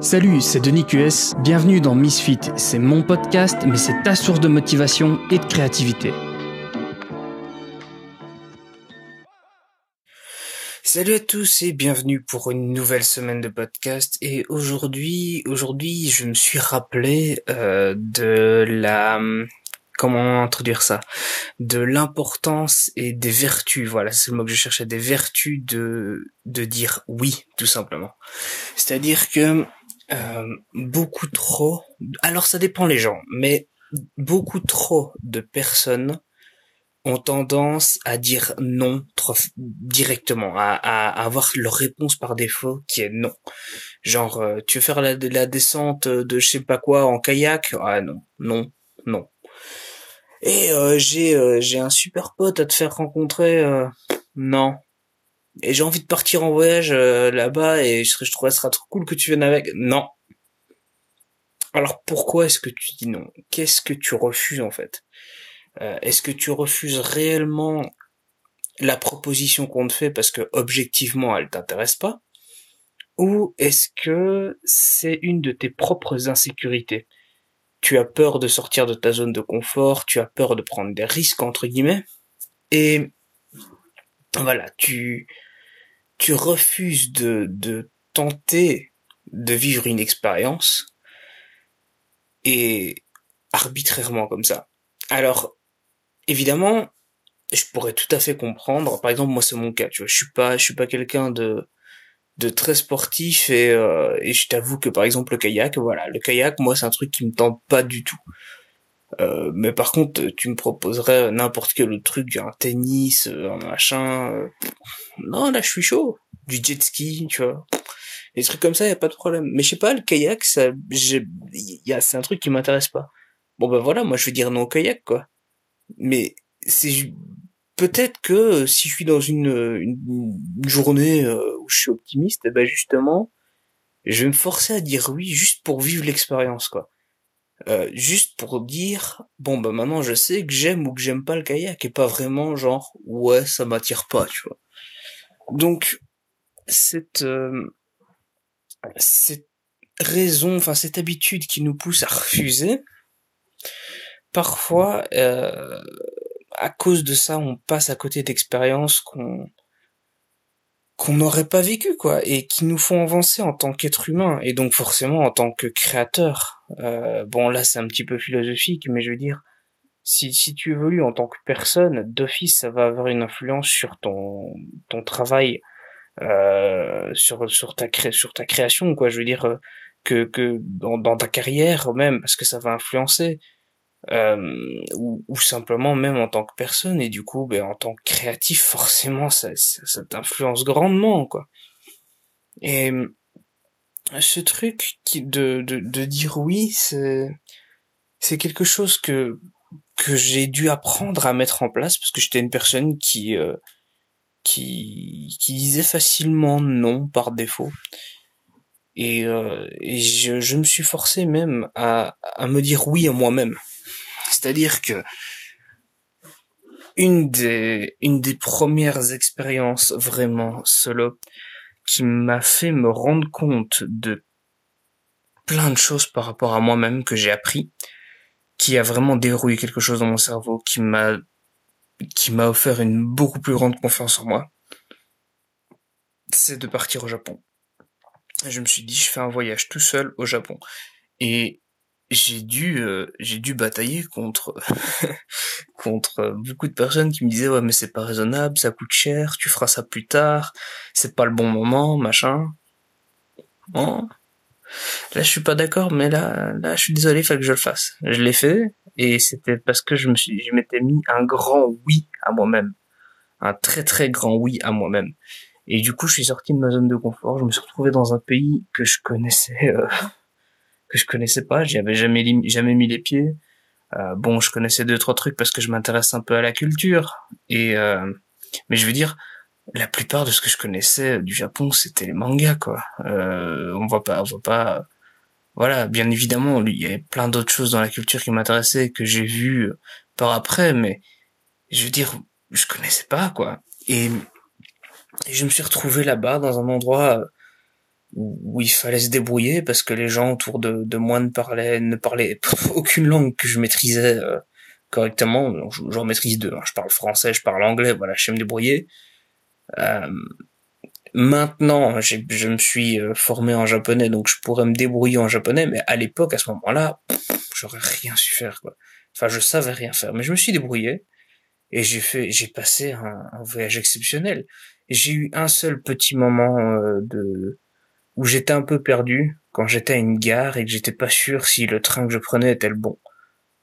Salut, c'est Denis QS, bienvenue dans Misfit, c'est mon podcast, mais c'est ta source de motivation et de créativité. Salut à tous et bienvenue pour une nouvelle semaine de podcast. Et aujourd'hui, aujourd'hui, je me suis rappelé euh, de la comment introduire ça? De l'importance et des vertus. Voilà c'est le mot que je cherchais. Des vertus de de dire oui tout simplement. C'est-à-dire que euh, beaucoup trop. Alors ça dépend les gens, mais beaucoup trop de personnes ont tendance à dire non trop directement, à, avoir leur réponse par défaut qui est non. Genre, euh, tu veux faire la, descente de je sais pas quoi en kayak? Ah non, non, non. Et euh, j'ai j'ai un super pote à te faire rencontrer. non, et j'ai envie de partir en voyage euh, là-bas et je, je trouve ça sera trop cool que tu viennes avec. Non. Alors pourquoi est-ce que tu dis non? Qu'est-ce que tu refuses en fait? Euh, Est-ce que tu refuses réellement la proposition qu'on te fait parce que objectivement elle t'intéresse pas? Ou est-ce que c'est une de tes propres insécurités? Tu as peur de sortir de ta zone de confort, tu as peur de prendre des risques entre guillemets? Et voilà, tu tu refuses de, de tenter de vivre une expérience et arbitrairement comme ça. Alors, évidemment, je pourrais tout à fait comprendre. Par exemple, moi, c'est mon cas. Tu vois, je suis pas, je suis pas quelqu'un de de très sportif et euh, et je t'avoue que par exemple le kayak, voilà, le kayak, moi, c'est un truc qui me tente pas du tout. Euh, mais par contre, tu me proposerais n'importe quel autre truc, un tennis, euh, un machin. Euh, non, là, je suis chaud. Du jet ski, tu vois. Des trucs comme ça, y a pas de problème. Mais je sais pas, le kayak, ça, y a, c'est un truc qui m'intéresse pas. Bon ben voilà, moi je veux dire non au kayak, quoi. Mais c'est peut-être que si je suis dans une, une, journée où je suis optimiste, eh ben justement, je vais me forcer à dire oui juste pour vivre l'expérience, quoi. Juste pour dire bon bah maintenant je sais que j'aime ou que j'aime pas le kayak et pas vraiment genre ouais ça m'attire pas tu vois. Donc cette euh, cette raison enfin cette habitude qui nous pousse à refuser parfois euh, à cause de ça on passe à côté d'expériences qu'on qu'on n'aurait pas vécu quoi et qui nous font avancer en tant qu'être humain et donc forcément en tant que créateur euh, bon là c'est un petit peu philosophique mais je veux dire si, si tu évolues en tant que personne d'office ça va avoir une influence sur ton ton travail euh, sur sur ta cré sur ta création quoi. Je veux dire euh, que que dans, dans ta carrière même parce que ça va influencer euh, ou, ou, simplement même en tant que personne et du coup ben en tant que créatif forcément ça, ça, t'influence grandement quoi. Et ce truc qui de, de, de dire oui c'est c'est quelque chose que que j'ai dû apprendre à mettre en place parce que j'étais une personne qui euh, qui qui disait facilement non par défaut. Et, euh, et je, je me suis forcé même à, à me dire oui à moi-même c'est-à-dire que une des, une des premières expériences vraiment solo qui m'a fait me rendre compte de plein de choses par rapport à moi-même que j'ai appris, qui a vraiment dérouillé quelque chose dans mon cerveau, qui m'a, qui m'a offert une beaucoup plus grande confiance en moi, c'est de partir au Japon. Je me suis dit, je fais un voyage tout seul au Japon. Et j'ai dû euh, j'ai dû batailler contre contre beaucoup de personnes qui me disaient ouais mais c'est pas raisonnable ça coûte cher tu feras ça plus tard c'est pas le bon moment machin. Bon. Là je suis pas d'accord mais là là je suis désolé il que je le fasse. Je l'ai fait et c'était parce que je me suis je m'étais mis un grand oui à moi-même. Un très très grand oui à moi-même. Et du coup je suis sorti de ma zone de confort je me suis retrouvé dans un pays que je connaissais euh, que je connaissais pas, j'y avais jamais jamais mis les pieds. Euh, bon, je connaissais deux trois trucs parce que je m'intéresse un peu à la culture et euh, mais je veux dire la plupart de ce que je connaissais du Japon, c'était les mangas quoi. Euh, on voit pas on voit pas voilà, bien évidemment, il y avait plein d'autres choses dans la culture qui m'intéressaient que j'ai vu par après mais je veux dire je connaissais pas quoi. Et, et je me suis retrouvé là-bas dans un endroit où, il fallait se débrouiller parce que les gens autour de, de moi ne parlaient ne parlaient aucune langue que je maîtrisais euh, correctement. J'en maîtrise deux. Hein. Je parle français, je parle anglais. Voilà, je sais me débrouiller. Euh, maintenant, je me suis euh, formé en japonais, donc je pourrais me débrouiller en japonais. Mais à l'époque, à ce moment-là, j'aurais rien su faire. Quoi. Enfin, je savais rien faire, mais je me suis débrouillé et j'ai fait, j'ai passé un, un voyage exceptionnel. J'ai eu un seul petit moment euh, de où j'étais un peu perdu quand j'étais à une gare et que j'étais pas sûr si le train que je prenais était le bon.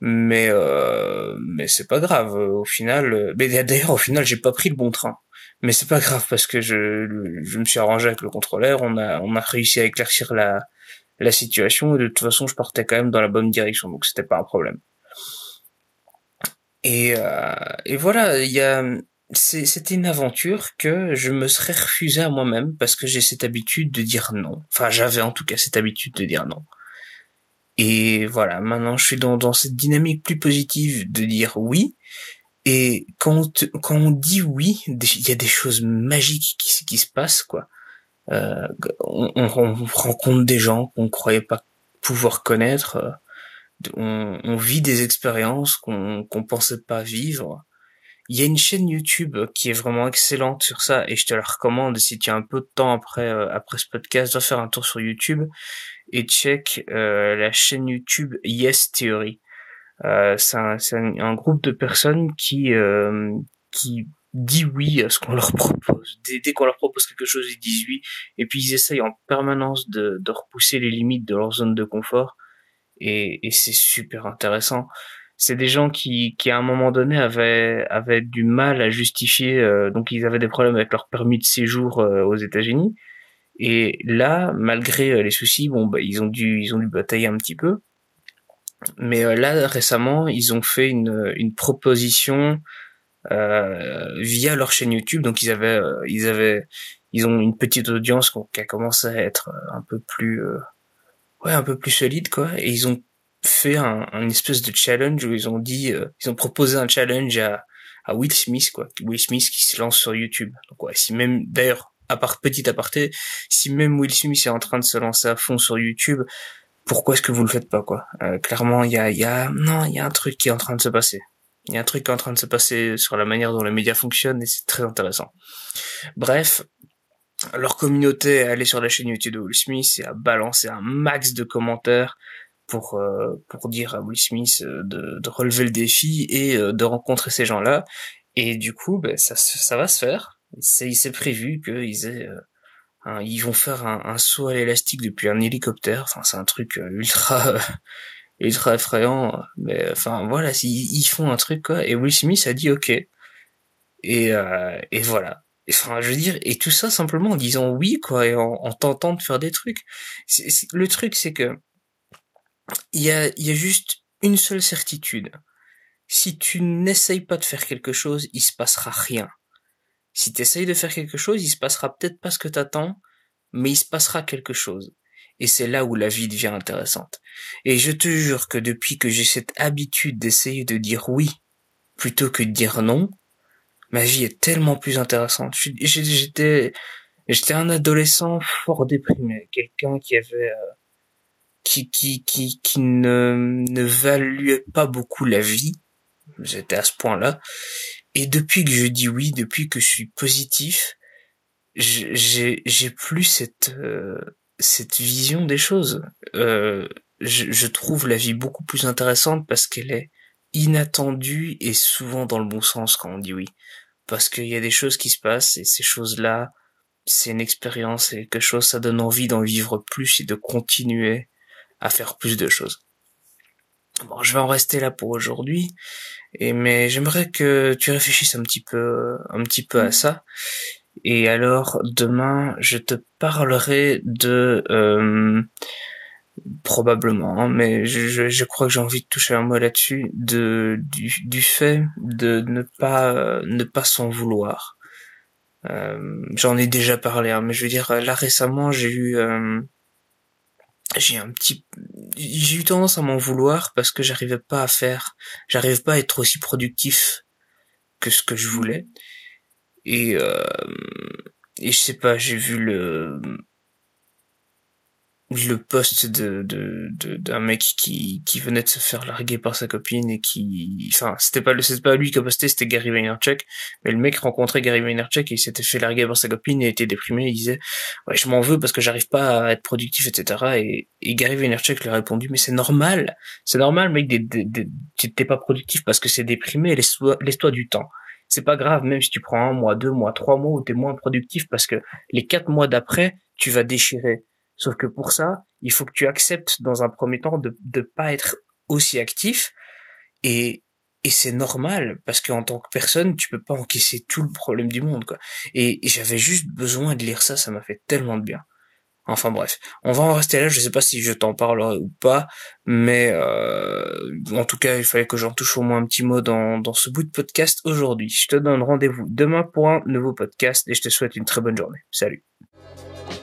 Mais euh, mais c'est pas grave. Au final, euh, mais d'ailleurs au final j'ai pas pris le bon train. Mais c'est pas grave parce que je je me suis arrangé avec le contrôleur. On a on a réussi à éclaircir la la situation et de toute façon je partais quand même dans la bonne direction donc c'était pas un problème. Et euh, et voilà il y a c'était une aventure que je me serais refusé à moi-même parce que j'ai cette habitude de dire non. Enfin, j'avais en tout cas cette habitude de dire non. Et voilà, maintenant je suis dans, dans cette dynamique plus positive de dire oui. Et quand, quand on dit oui, il y a des choses magiques qui, qui se passent, quoi. Euh, on, on, rencontre des gens qu'on croyait pas pouvoir connaître. Euh, on, on vit des expériences qu'on qu'on pensait pas vivre. Il y a une chaîne YouTube qui est vraiment excellente sur ça et je te la recommande si tu as un peu de temps après euh, après ce podcast, va faire un tour sur YouTube et check euh, la chaîne YouTube Yes Theory. Euh, c'est un, un, groupe de personnes qui euh, qui dit oui à ce qu'on leur propose. Dès, dès qu'on leur propose quelque chose, ils disent oui et puis ils essayent en permanence de, de repousser les limites de leur zone de confort et, et c'est super intéressant c'est des gens qui, qui à un moment donné avaient, avaient du mal à justifier, euh, donc ils avaient des problèmes avec leur permis de séjour euh, aux États-Unis. Et là, malgré euh, les soucis, bon, bah, ils ont dû, ils ont dû batailler un petit peu. Mais là, récemment, ils ont fait une, une proposition via leur chaîne YouTube. Donc ils avaient, ils avaient, ils ont une petite audience qui a commencé à être un peu plus, ouais, un peu plus solide, quoi. Et ils ont fait un, un, espèce de challenge où ils ont dit, euh, ils ont proposé un challenge à, à Will Smith, quoi. Will Smith qui se lance sur YouTube. Donc ouais, si même, d'ailleurs, à part petit aparté, si même Will Smith est en train de se lancer à fond sur YouTube, pourquoi est-ce que vous le faites pas, quoi? Euh, Clairement, il y a, il y a, non, il y a un truc qui est en train de se passer. Il y a un truc qui est en train de se passer sur la manière dont les médias fonctionnent et c'est très intéressant. Bref, leur communauté est allée sur la chaîne YouTube de Will Smith et a balancé un max de commentaires pour euh, pour dire à Will Smith euh, de, de relever le défi et euh, de rencontrer ces gens-là. Et du coup, ben, ça ça va se faire. C'est c'est prévu qu'ils aient ils vont faire un, un saut à l'élastique depuis un hélicoptère. Enfin, c'est un truc ultra ultra effrayant. Mais enfin voilà, ils, ils font un truc quoi. Et Will Smith a dit ok. Et et voilà. Enfin, je veux dire, et tout ça simplement en disant oui, quoi, et en, en tentant de faire des trucs. le truc, c'est que il y a, y a juste une seule certitude. Si tu n'essayes pas de faire quelque chose, il se passera rien. Si tu essayes de faire quelque chose, il se passera peut-être pas ce que t'attends, mais il se passera quelque chose. Et c'est là où la vie devient intéressante. Et je te jure que depuis que j'ai cette habitude d'essayer de dire oui plutôt que de dire non, ma vie est tellement plus intéressante. J'étais, j'étais un adolescent fort déprimé, quelqu'un qui avait euh, qui qui qui qui ne ne valuait pas beaucoup la vie. J'étais à ce point-là. Et depuis que je dis oui, depuis que je suis positif, j'ai j'ai plus cette euh, cette vision des choses. Euh, je, je trouve la vie beaucoup plus intéressante parce qu'elle est inattendue et souvent dans le bon sens quand on dit oui. Parce qu'il y a des choses qui se passent et ces choses-là, c'est une expérience et quelque chose, ça donne envie d'en vivre plus et de continuer à faire plus de choses. Bon, je vais en rester là pour aujourd'hui, et mais j'aimerais que tu réfléchisses un petit peu, un petit peu à ça. Et alors demain, je te parlerai de euh, probablement, hein, mais je, je, crois que j'ai envie de toucher un mot là-dessus, de du, du fait de ne pas ne pas s'en vouloir. Euh, J'en ai déjà parlé, hein, mais je veux dire là récemment j'ai eu euh, j'ai un petit j'ai eu tendance à m'en vouloir parce que j'arrivais pas à faire j'arrivais pas à être aussi productif que ce que je voulais. Et euh, et je sais pas j'ai vu le le poste de de d'un mec qui qui venait de se faire larguer par sa copine et qui enfin c'était pas c'était pas lui qui a posté c'était Gary Vaynerchuk. Mais le mec rencontrait Gary Vaynerchuk et il s'était fait larguer par sa copine et était déprimé. Il disait ouais je m'en veux parce que j'arrive pas à être productif etc et, et Gary Vaynerchuk lui a répondu mais c'est normal. C'est normal mec t'es pas productif parce que c'est déprimé. Laisse-toi laisse-toi du temps. C'est pas grave même si tu prends un mois deux mois trois mois où t'es moins productif parce que les quatre mois d'après tu vas déchirer Sauf que pour ça, il faut que tu acceptes dans un premier temps de ne pas être aussi actif et et c'est normal parce qu'en tant que personne, tu peux pas encaisser tout le problème du monde quoi. Et, j'avais juste besoin de lire ça, ça m'a fait tellement de bien. Enfin bref, on va en rester là. Je sais pas si je t'en parlerai ou pas, mais euh, en tout cas, il fallait que j'en touche au moins un petit mot dans, dans ce bout de podcast aujourd'hui. Je te donne rendez-vous demain pour un nouveau podcast et je te souhaite une très bonne journée. Salut.